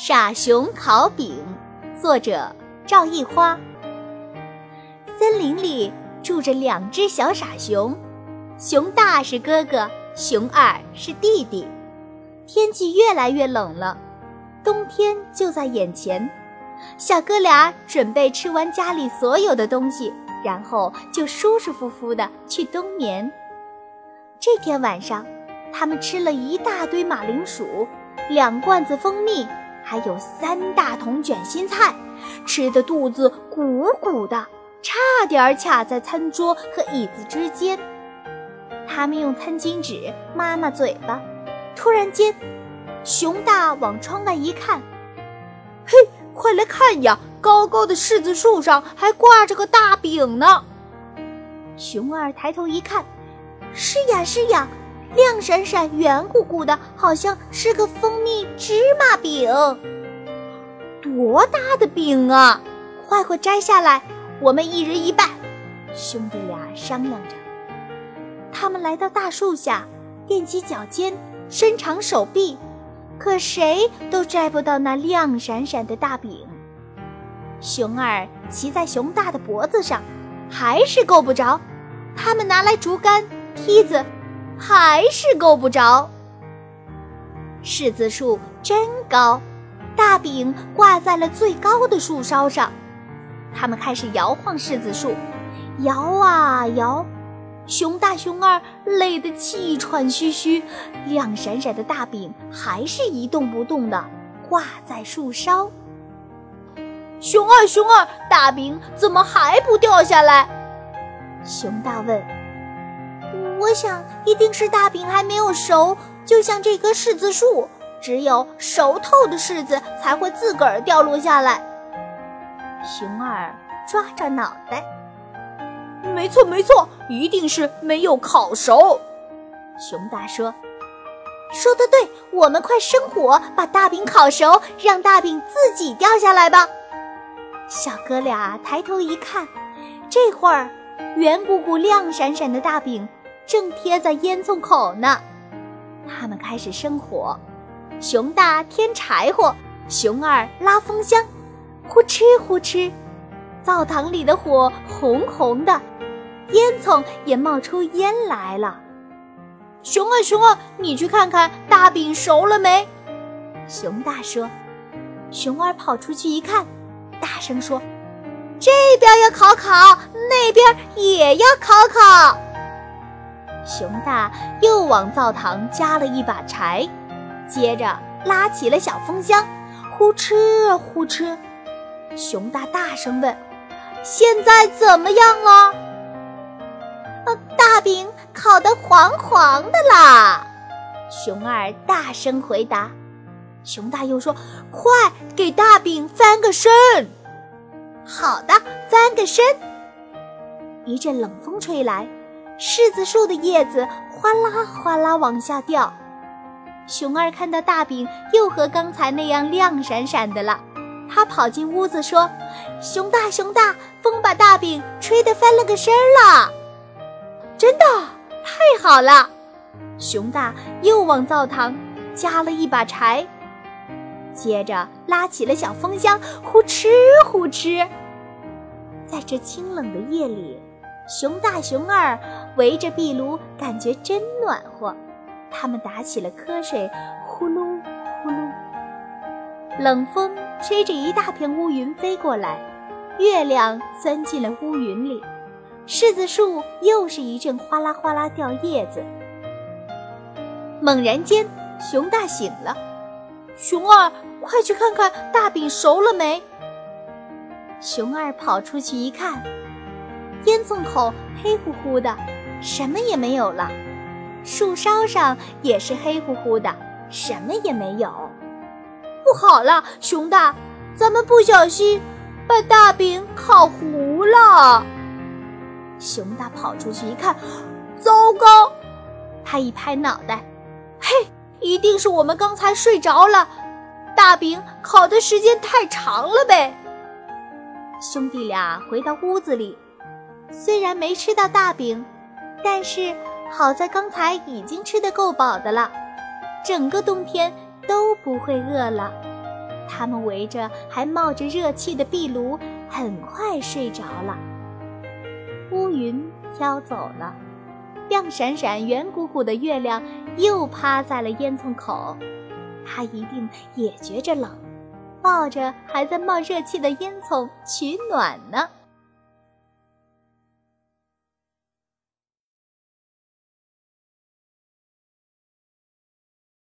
傻熊烤饼，作者赵一花。森林里住着两只小傻熊，熊大是哥哥，熊二是弟弟。天气越来越冷了，冬天就在眼前。小哥俩准备吃完家里所有的东西，然后就舒舒服服的去冬眠。这天晚上，他们吃了一大堆马铃薯，两罐子蜂蜜。还有三大桶卷心菜，吃的肚子鼓鼓的，差点卡在餐桌和椅子之间。他们用餐巾纸抹抹嘴巴。突然间，熊大往窗外一看，嘿，快来看呀！高高的柿子树上还挂着个大饼呢。熊二抬头一看，是呀是呀。亮闪闪、圆鼓鼓的，好像是个蜂蜜芝麻饼。多大的饼啊！快快摘下来，我们一人一半。兄弟俩商量着。他们来到大树下，踮起脚尖，伸长手臂，可谁都摘不到那亮闪闪的大饼。熊二骑在熊大的脖子上，还是够不着。他们拿来竹竿、梯子。还是够不着。柿子树真高，大饼挂在了最高的树梢上。他们开始摇晃柿子树，摇啊摇，熊大熊二累得气喘吁吁，亮闪闪的大饼还是一动不动的挂在树梢。熊二熊二，大饼怎么还不掉下来？熊大问。我想，一定是大饼还没有熟，就像这棵柿子树，只有熟透的柿子才会自个儿掉落下来。熊二抓着脑袋，没错没错，一定是没有烤熟。熊大说：“说的对，我们快生火把大饼烤熟，让大饼自己掉下来吧。”小哥俩抬头一看，这会儿圆鼓鼓、亮闪闪的大饼。正贴在烟囱口呢，他们开始生火。熊大添柴火，熊二拉风箱，呼哧呼哧，灶堂里的火红红的，烟囱也冒出烟来了。熊二，熊二，你去看看大饼熟了没？熊大说。熊二跑出去一看，大声说：“这边要烤烤，那边也要烤烤。”熊大又往灶堂加了一把柴，接着拉起了小风箱，呼哧呼哧。熊大大声问：“现在怎么样了？”“大饼烤得黄黄的啦！”熊二大声回答。熊大又说：“快给大饼翻个身！”“好的，翻个身。”一阵冷风吹来。柿子树的叶子哗啦哗啦往下掉，熊二看到大饼又和刚才那样亮闪闪的了，他跑进屋子说：“熊大，熊大，风把大饼吹得翻了个身了！”真的太好了！熊大又往灶堂加了一把柴，接着拉起了小风箱，呼哧呼哧，在这清冷的夜里。熊大、熊二围着壁炉，感觉真暖和。他们打起了瞌睡，呼噜呼噜。冷风吹着一大片乌云飞过来，月亮钻进了乌云里。柿子树又是一阵哗啦哗啦掉叶子。猛然间，熊大醒了。熊二，快去看看大饼熟了没？熊二跑出去一看。烟囱口黑乎乎的，什么也没有了；树梢上也是黑乎乎的，什么也没有。不好了，熊大，咱们不小心把大饼烤糊了。熊大跑出去一看，糟糕！他一拍脑袋，嘿，一定是我们刚才睡着了，大饼烤的时间太长了呗。兄弟俩回到屋子里。虽然没吃到大饼，但是好在刚才已经吃得够饱的了，整个冬天都不会饿了。他们围着还冒着热气的壁炉，很快睡着了。乌云飘走了，亮闪闪、圆鼓鼓的月亮又趴在了烟囱口，它一定也觉着冷，抱着还在冒热气的烟囱取暖呢。